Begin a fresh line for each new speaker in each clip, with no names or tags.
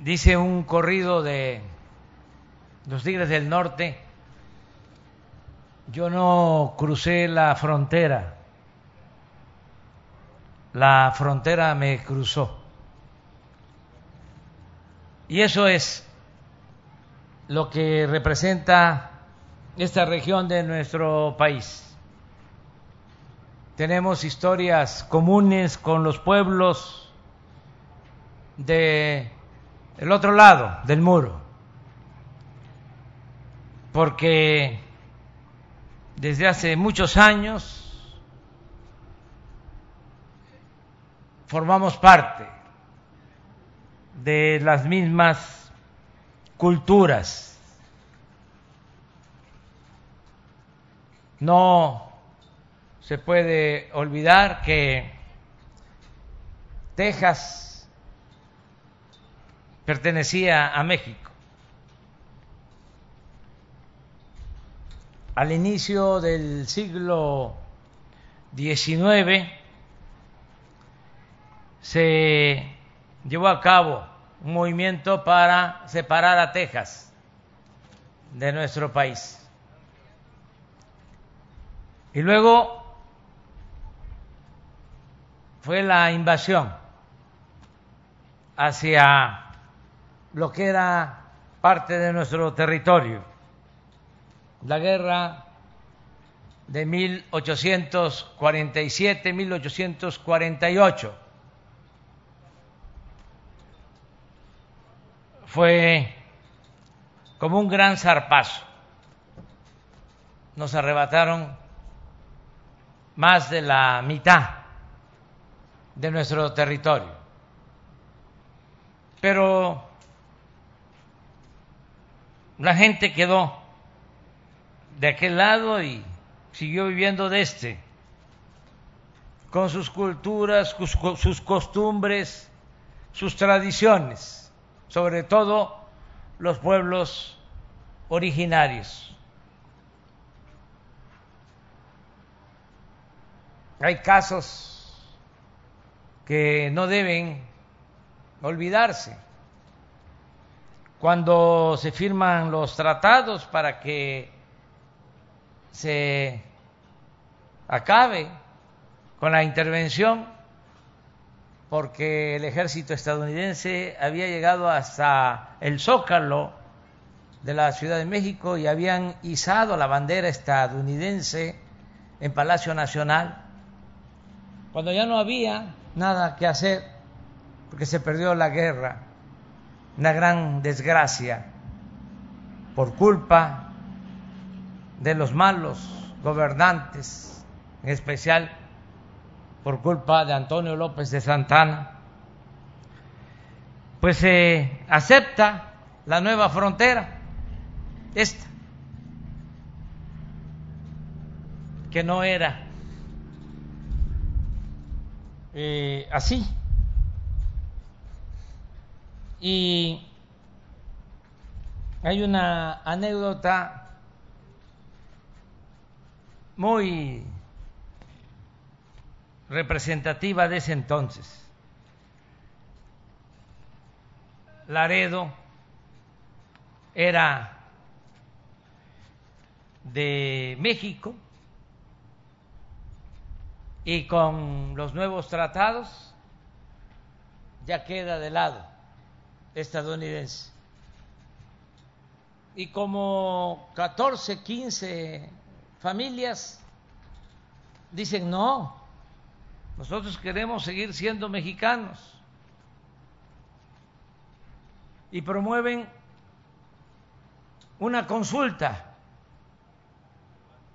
dice un corrido de los Tigres del Norte, yo no crucé la frontera, la frontera me cruzó. Y eso es lo que representa esta región de nuestro país. Tenemos historias comunes con los pueblos de el otro lado del muro, porque desde hace muchos años formamos parte de las mismas culturas. No se puede olvidar que Texas pertenecía a México. Al inicio del siglo XIX se llevó a cabo un movimiento para separar a Texas de nuestro país. Y luego fue la invasión hacia lo que era parte de nuestro territorio, la guerra de 1847-1848. Fue como un gran zarpazo. Nos arrebataron más de la mitad de nuestro territorio. Pero la gente quedó de aquel lado y siguió viviendo de este, con sus culturas, sus costumbres, sus tradiciones, sobre todo los pueblos originarios. Hay casos que no deben olvidarse. Cuando se firman los tratados para que se acabe con la intervención, porque el ejército estadounidense había llegado hasta el zócalo de la Ciudad de México y habían izado la bandera estadounidense en Palacio Nacional, cuando ya no había nada que hacer porque se perdió la guerra, una gran desgracia por culpa de los malos gobernantes, en especial por culpa de Antonio López de Santana, pues se acepta la nueva frontera, esta, que no era eh, así. Y hay una anécdota muy representativa de ese entonces. Laredo era de México y con los nuevos tratados ya queda de lado estadounidense. Y como 14, 15 familias dicen, no, nosotros queremos seguir siendo mexicanos. Y promueven una consulta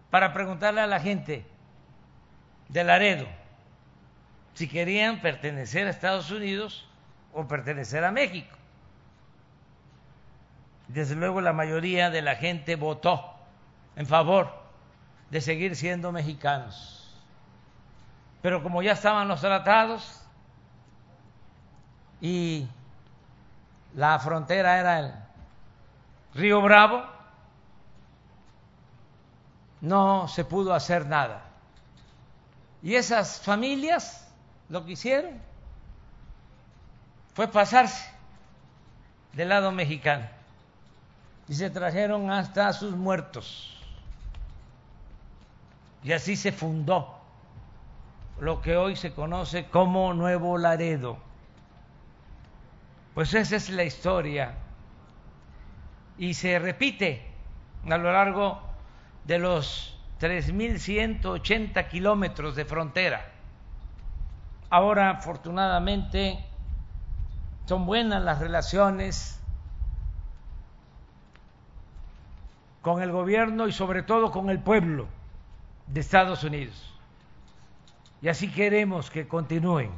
para preguntarle a la gente, de Laredo si querían pertenecer a Estados Unidos o pertenecer a México. Desde luego la mayoría de la gente votó en favor de seguir siendo mexicanos. Pero como ya estaban los tratados y la frontera era el Río Bravo, no se pudo hacer nada. Y esas familias lo que hicieron fue pasarse del lado mexicano y se trajeron hasta sus muertos. Y así se fundó lo que hoy se conoce como Nuevo Laredo. Pues esa es la historia y se repite a lo largo de los 3.180 kilómetros de frontera. Ahora, afortunadamente, son buenas las relaciones con el gobierno y sobre todo con el pueblo de Estados Unidos. Y así queremos que continúen.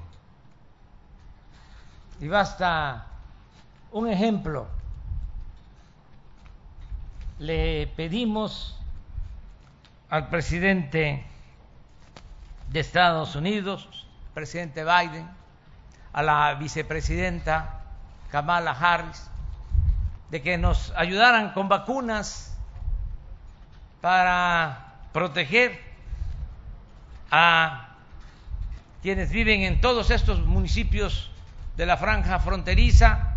Y basta un ejemplo. Le pedimos al presidente de Estados Unidos, presidente Biden, a la vicepresidenta Kamala Harris, de que nos ayudaran con vacunas para proteger a quienes viven en todos estos municipios de la franja fronteriza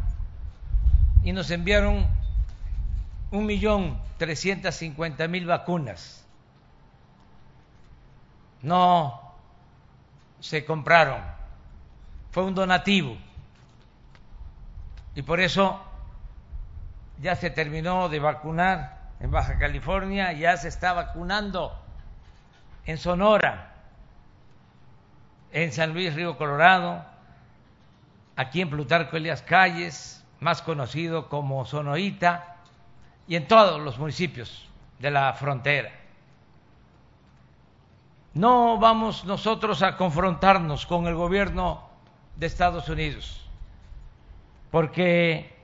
y nos enviaron un millón trescientas cincuenta mil vacunas. No se compraron, fue un donativo y por eso ya se terminó de vacunar en Baja California, ya se está vacunando en Sonora, en San Luis Río Colorado, aquí en Plutarco Elias Calles, más conocido como Sonoita, y en todos los municipios de la frontera. No vamos nosotros a confrontarnos con el gobierno de Estados Unidos, porque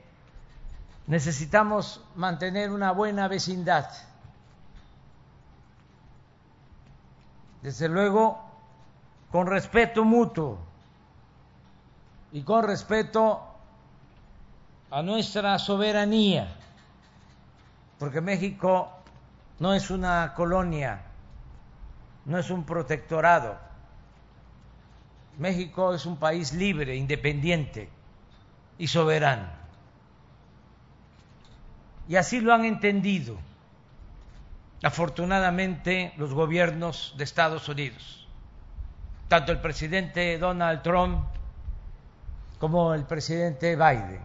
necesitamos mantener una buena vecindad. Desde luego, con respeto mutuo y con respeto a nuestra soberanía, porque México no es una colonia, no es un protectorado. México es un país libre, independiente y soberano. Y así lo han entendido, afortunadamente, los gobiernos de Estados Unidos, tanto el presidente Donald Trump como el presidente Biden.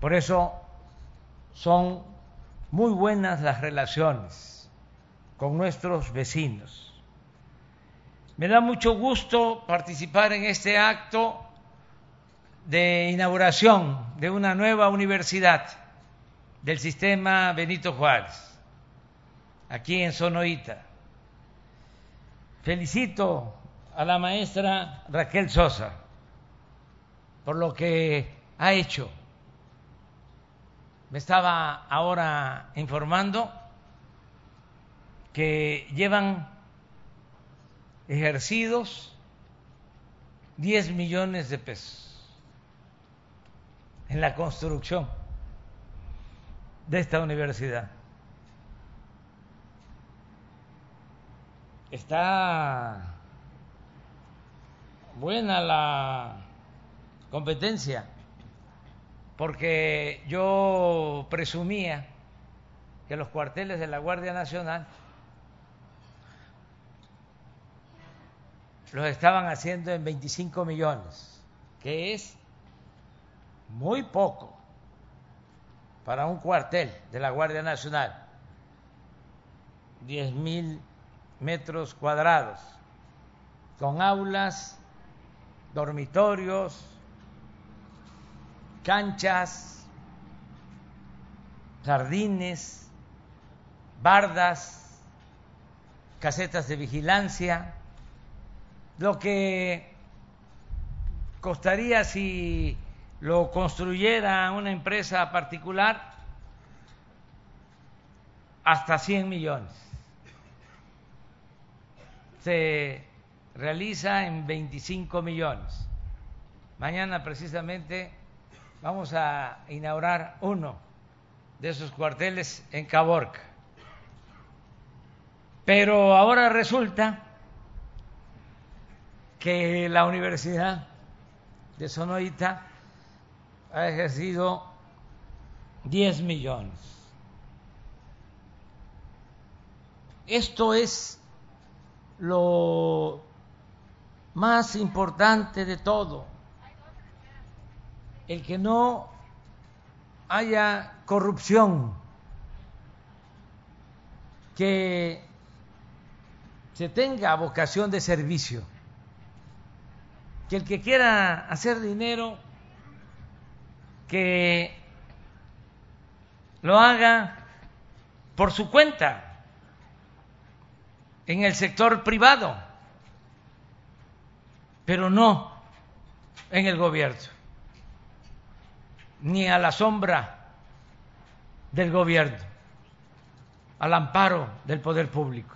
Por eso son muy buenas las relaciones con nuestros vecinos. Me da mucho gusto participar en este acto de inauguración de una nueva universidad del sistema Benito Juárez, aquí en Sonoita. Felicito a la maestra Raquel Sosa por lo que ha hecho. Me estaba ahora informando que llevan ejercidos 10 millones de pesos en la construcción de esta universidad. Está buena la competencia, porque yo presumía que los cuarteles de la Guardia Nacional los estaban haciendo en 25 millones, que es muy poco para un cuartel de la Guardia Nacional, diez mil metros cuadrados, con aulas, dormitorios, canchas, jardines, bardas, casetas de vigilancia, lo que costaría si lo construyera una empresa particular, hasta 100 millones. Se realiza en 25 millones. Mañana precisamente vamos a inaugurar uno de esos cuarteles en Caborca. Pero ahora resulta que la Universidad de Sonoita ha ejercido 10 millones. Esto es lo más importante de todo, el que no haya corrupción, que se tenga vocación de servicio, que el que quiera hacer dinero, que lo haga por su cuenta en el sector privado, pero no en el gobierno, ni a la sombra del gobierno, al amparo del poder público.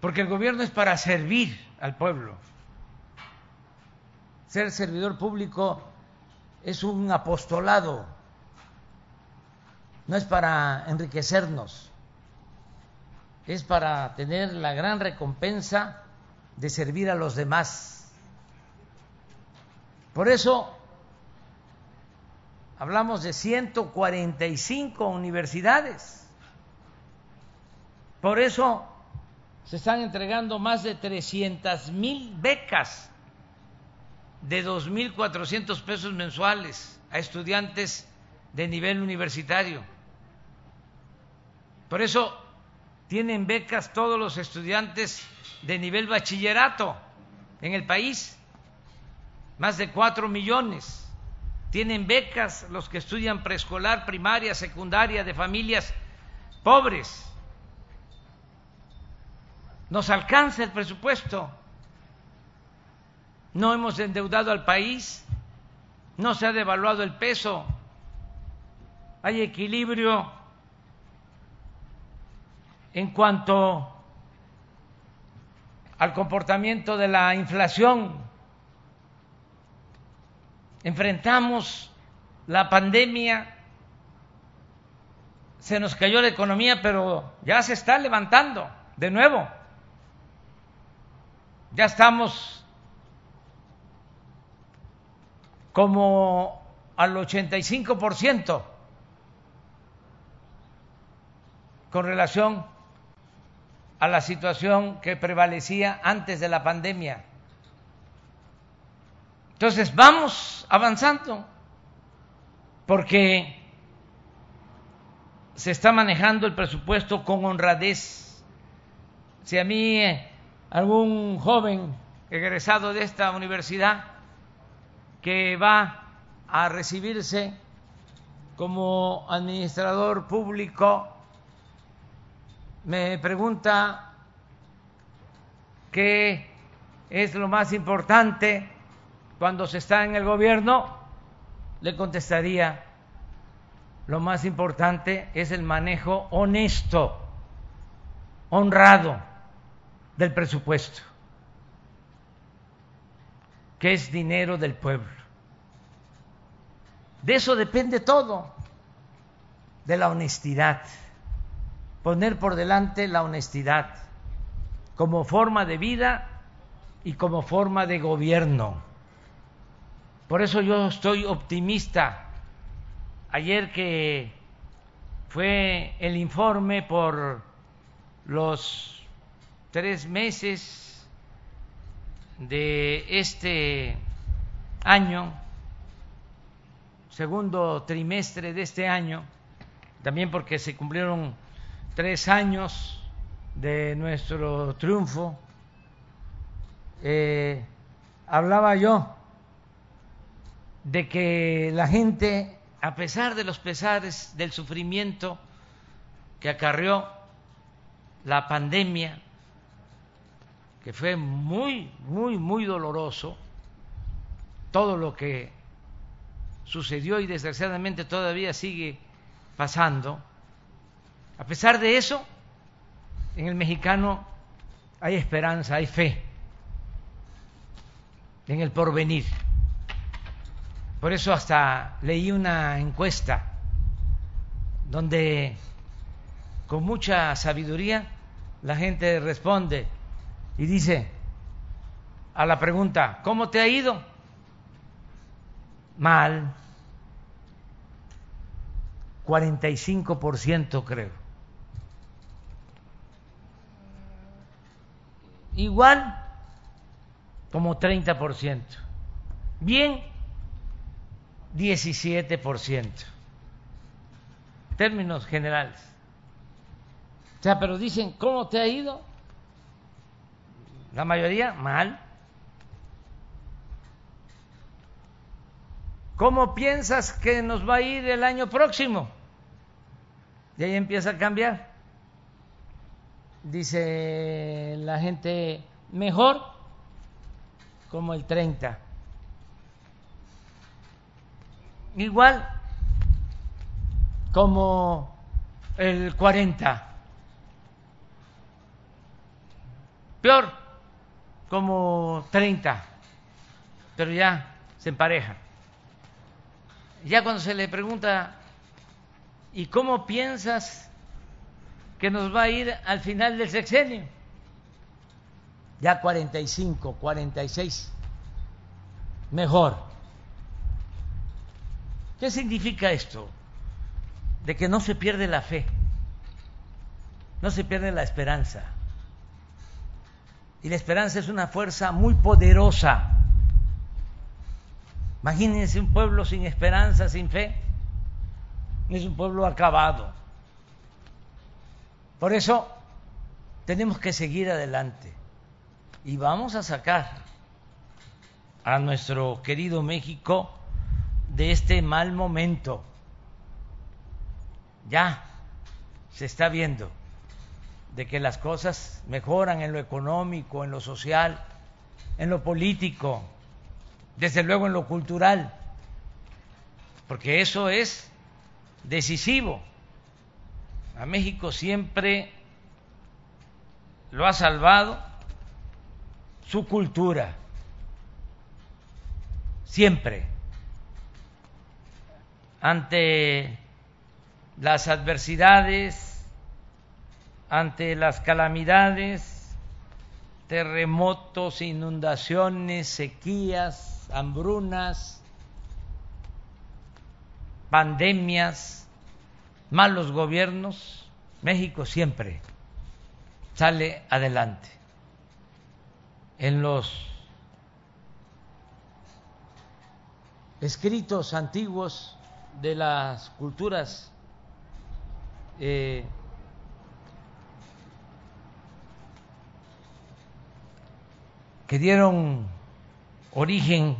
Porque el gobierno es para servir al pueblo. Ser servidor público es un apostolado, no es para enriquecernos, es para tener la gran recompensa de servir a los demás. Por eso hablamos de 145 universidades. Por eso se están entregando más de 300 mil becas de 2.400 pesos mensuales a estudiantes de nivel universitario. Por eso tienen becas todos los estudiantes de nivel bachillerato en el país, más de cuatro millones. Tienen becas los que estudian preescolar, primaria, secundaria, de familias pobres. Nos alcanza el presupuesto. No hemos endeudado al país, no se ha devaluado el peso, hay equilibrio en cuanto al comportamiento de la inflación. Enfrentamos la pandemia, se nos cayó la economía, pero ya se está levantando de nuevo. Ya estamos como al 85% con relación a la situación que prevalecía antes de la pandemia. Entonces vamos avanzando porque se está manejando el presupuesto con honradez. Si a mí eh, algún joven egresado de esta universidad que va a recibirse como administrador público me pregunta qué es lo más importante cuando se está en el gobierno, le contestaría, lo más importante es el manejo honesto, honrado del presupuesto, que es dinero del pueblo. De eso depende todo, de la honestidad poner por delante la honestidad como forma de vida y como forma de gobierno. Por eso yo estoy optimista. Ayer que fue el informe por los tres meses de este año, segundo trimestre de este año, también porque se cumplieron tres años de nuestro triunfo, eh, hablaba yo de que la gente, a pesar de los pesares, del sufrimiento que acarrió la pandemia, que fue muy, muy, muy doloroso, todo lo que sucedió y desgraciadamente todavía sigue pasando, a pesar de eso, en el mexicano hay esperanza, hay fe en el porvenir. Por eso hasta leí una encuesta donde con mucha sabiduría la gente responde y dice a la pregunta, ¿cómo te ha ido? mal, 45% creo. Igual como 30%. Bien, 17%. Términos generales. O sea, pero dicen, ¿cómo te ha ido? La mayoría mal. ¿Cómo piensas que nos va a ir el año próximo? Y ahí empieza a cambiar. Dice la gente, mejor como el 30. Igual como el 40. Peor como 30. Pero ya se empareja ya cuando se le pregunta, ¿y cómo piensas que nos va a ir al final del sexenio? Ya 45, 46, mejor. ¿Qué significa esto? De que no se pierde la fe, no se pierde la esperanza. Y la esperanza es una fuerza muy poderosa Imagínense un pueblo sin esperanza, sin fe. Es un pueblo acabado. Por eso tenemos que seguir adelante y vamos a sacar a nuestro querido México de este mal momento. Ya se está viendo de que las cosas mejoran en lo económico, en lo social, en lo político, desde luego en lo cultural, porque eso es decisivo. A México siempre lo ha salvado su cultura, siempre, ante las adversidades, ante las calamidades, terremotos, inundaciones, sequías, hambrunas, pandemias, malos gobiernos, México siempre sale adelante. En los escritos antiguos de las culturas eh, que dieron origen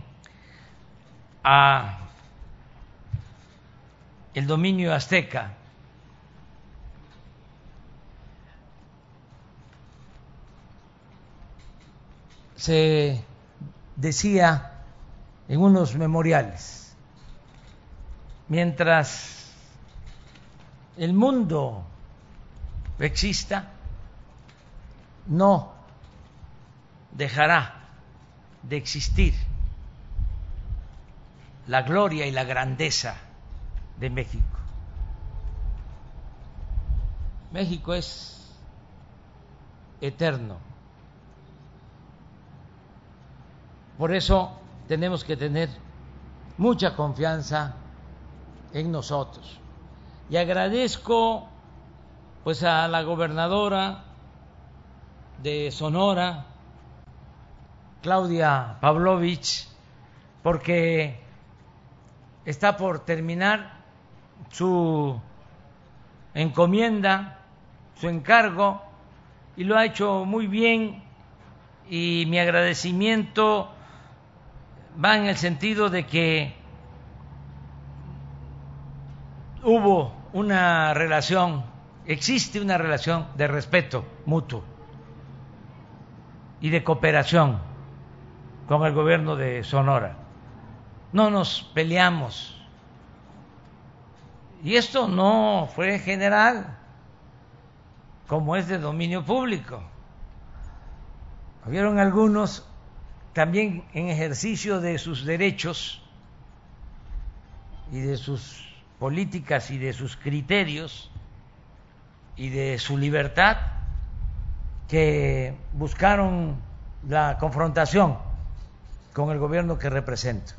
a el dominio azteca. Se decía en unos memoriales, mientras el mundo exista, no dejará de existir la gloria y la grandeza de México. México es eterno. Por eso tenemos que tener mucha confianza en nosotros. Y agradezco pues a la gobernadora de Sonora, Claudia Pavlovich, porque está por terminar su encomienda, su encargo, y lo ha hecho muy bien y mi agradecimiento va en el sentido de que hubo una relación, existe una relación de respeto mutuo y de cooperación con el gobierno de Sonora. No nos peleamos. Y esto no fue general, como es de dominio público. Hubieron algunos también en ejercicio de sus derechos y de sus políticas y de sus criterios y de su libertad que buscaron la confrontación con el gobierno que represento.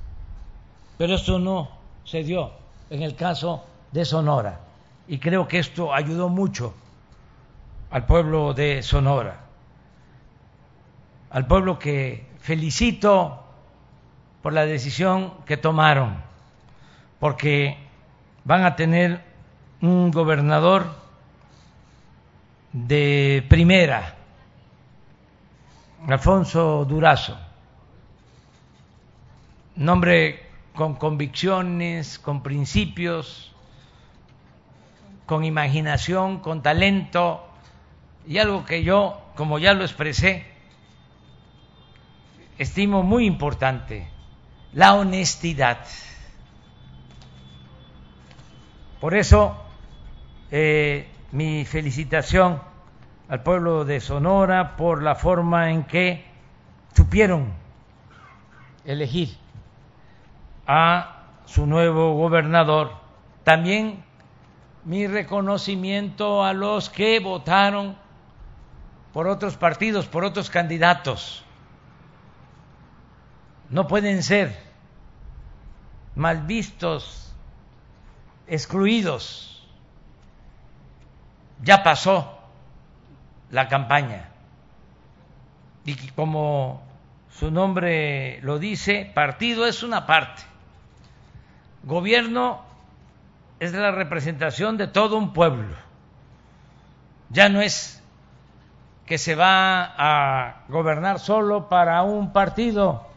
Pero esto no se dio en el caso de Sonora. Y creo que esto ayudó mucho al pueblo de Sonora, al pueblo que felicito por la decisión que tomaron, porque van a tener un gobernador de primera, Alfonso Durazo, nombre con convicciones, con principios, con imaginación, con talento y algo que yo, como ya lo expresé, estimo muy importante, la honestidad. Por eso, eh, mi felicitación al pueblo de Sonora por la forma en que supieron elegir a su nuevo gobernador. También mi reconocimiento a los que votaron por otros partidos, por otros candidatos. No pueden ser mal vistos, excluidos. Ya pasó la campaña. Y como su nombre lo dice, partido es una parte. Gobierno es la representación de todo un pueblo. Ya no es que se va a gobernar solo para un partido.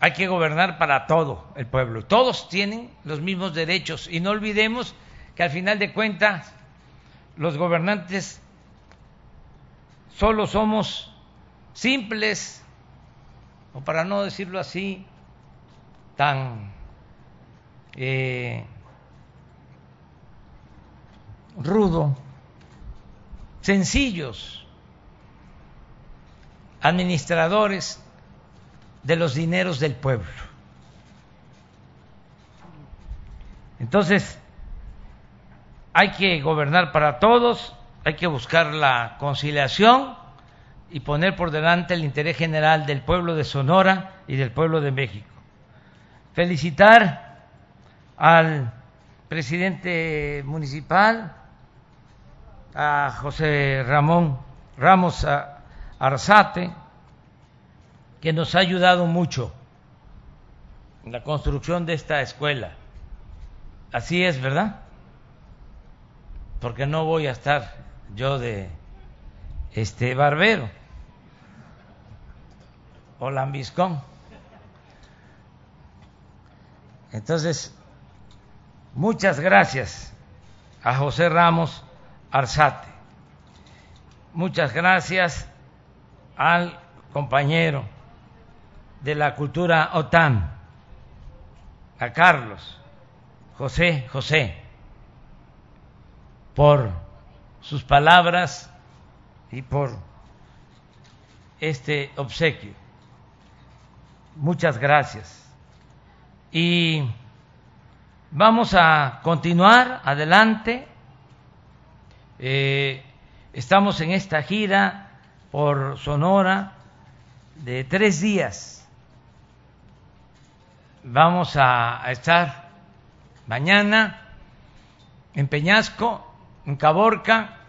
Hay que gobernar para todo el pueblo. Todos tienen los mismos derechos y no olvidemos que al final de cuentas los gobernantes solo somos simples, o para no decirlo así, tan eh, rudo, sencillos, administradores de los dineros del pueblo. Entonces, hay que gobernar para todos, hay que buscar la conciliación y poner por delante el interés general del pueblo de Sonora y del pueblo de México felicitar al presidente municipal, a José Ramón Ramos Arzate, que nos ha ayudado mucho en la construcción de esta escuela. Así es, ¿verdad? Porque no voy a estar yo de este barbero o lambiscón. Entonces, muchas gracias a José Ramos Arzate. Muchas gracias al compañero de la cultura OTAN, a Carlos, José José, por sus palabras y por este obsequio. Muchas gracias. Y vamos a continuar adelante. Eh, estamos en esta gira por Sonora de tres días. Vamos a, a estar mañana en Peñasco, en Caborca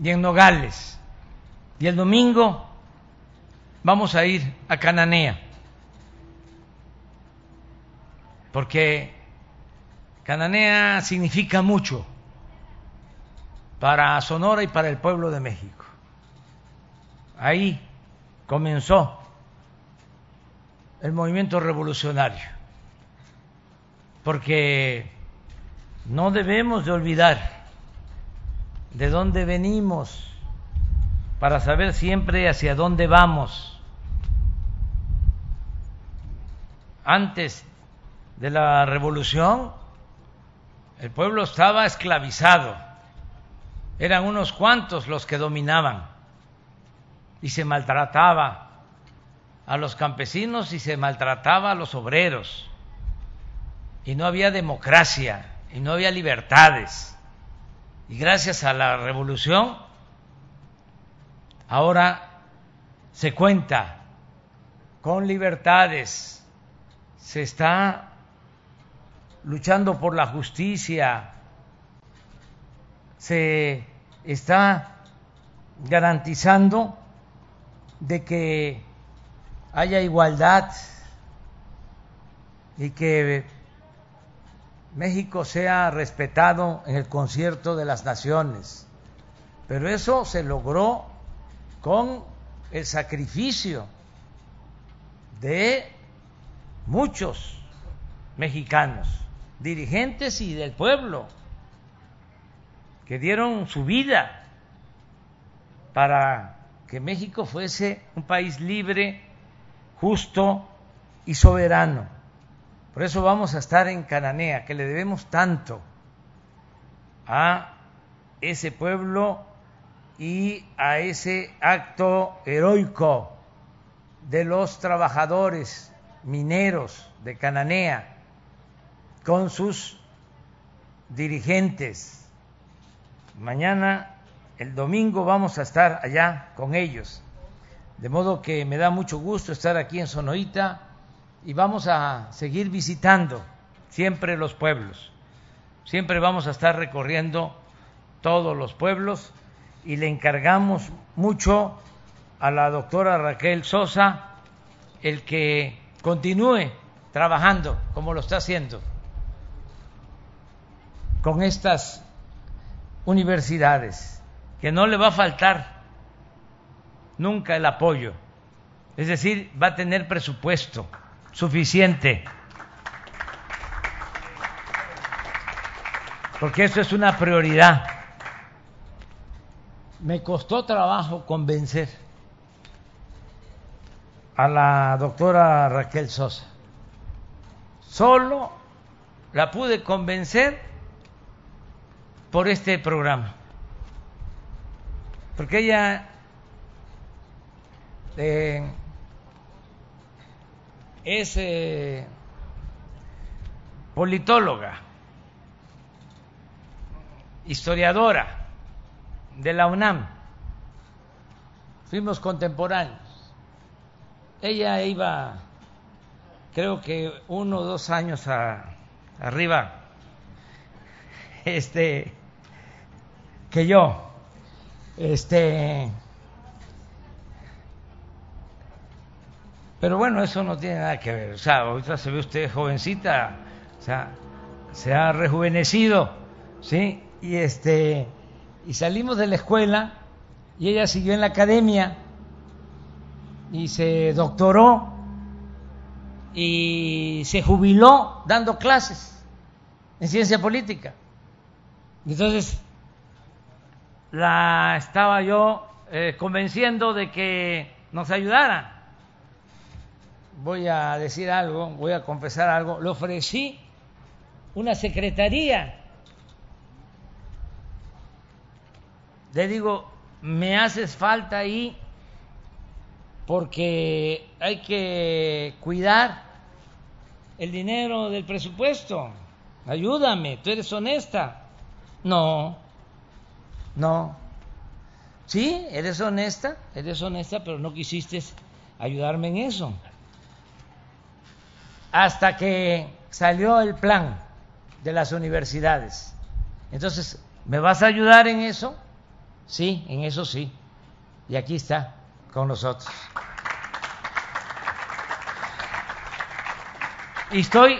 y en Nogales. Y el domingo vamos a ir a Cananea. Porque Cananea significa mucho para Sonora y para el pueblo de México. Ahí comenzó el movimiento revolucionario, porque no debemos de olvidar de dónde venimos para saber siempre hacia dónde vamos. Antes de la revolución, el pueblo estaba esclavizado, eran unos cuantos los que dominaban y se maltrataba a los campesinos y se maltrataba a los obreros. Y no había democracia y no había libertades. Y gracias a la revolución, ahora se cuenta con libertades, se está luchando por la justicia, se está garantizando de que haya igualdad y que México sea respetado en el concierto de las naciones. Pero eso se logró con el sacrificio de muchos mexicanos, dirigentes y del pueblo, que dieron su vida para que México fuese un país libre, justo y soberano. Por eso vamos a estar en Cananea, que le debemos tanto a ese pueblo y a ese acto heroico de los trabajadores mineros de Cananea con sus dirigentes. Mañana, el domingo, vamos a estar allá con ellos. De modo que me da mucho gusto estar aquí en Sonoita y vamos a seguir visitando siempre los pueblos. Siempre vamos a estar recorriendo todos los pueblos y le encargamos mucho a la doctora Raquel Sosa el que continúe trabajando como lo está haciendo con estas universidades, que no le va a faltar nunca el apoyo, es decir, va a tener presupuesto suficiente. Porque eso es una prioridad. Me costó trabajo convencer a la doctora Raquel Sosa. Solo la pude convencer por este programa. Porque ella eh, es eh, politóloga, historiadora de la UNAM. Fuimos contemporáneos. Ella iba, creo que uno o dos años arriba, este, que yo. Este, Pero bueno, eso no tiene nada que ver. O sea, ahorita se ve usted jovencita, o sea, se ha rejuvenecido, ¿sí? Y este y salimos de la escuela y ella siguió en la academia y se doctoró y se jubiló dando clases en ciencia política. Entonces, la estaba yo eh, convenciendo de que nos ayudara voy a decir algo, voy a confesar algo, le ofrecí una secretaría. Le digo, me haces falta ahí porque hay que cuidar el dinero del presupuesto. Ayúdame, tú eres honesta. No, no. Sí, eres honesta, eres honesta, pero no quisiste ayudarme en eso hasta que salió el plan de las universidades. Entonces, ¿me vas a ayudar en eso? Sí, en eso sí. Y aquí está con nosotros. Y estoy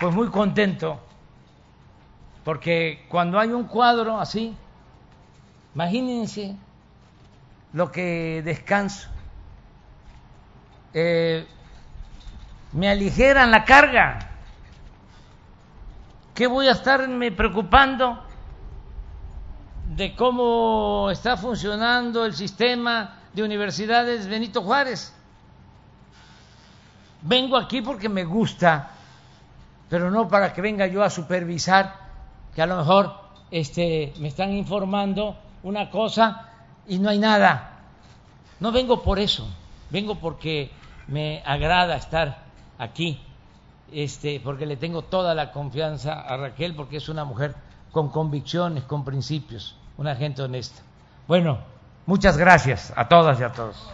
pues muy contento porque cuando hay un cuadro así, imagínense lo que descanso. Eh, me aligeran la carga. ¿Qué voy a estarme preocupando de cómo está funcionando el sistema de universidades Benito Juárez? Vengo aquí porque me gusta, pero no para que venga yo a supervisar que a lo mejor este, me están informando una cosa y no hay nada. No vengo por eso, vengo porque me agrada estar aquí, este, porque le tengo toda la confianza a Raquel, porque es una mujer con convicciones, con principios, una gente honesta. Bueno, muchas gracias a todas y a todos.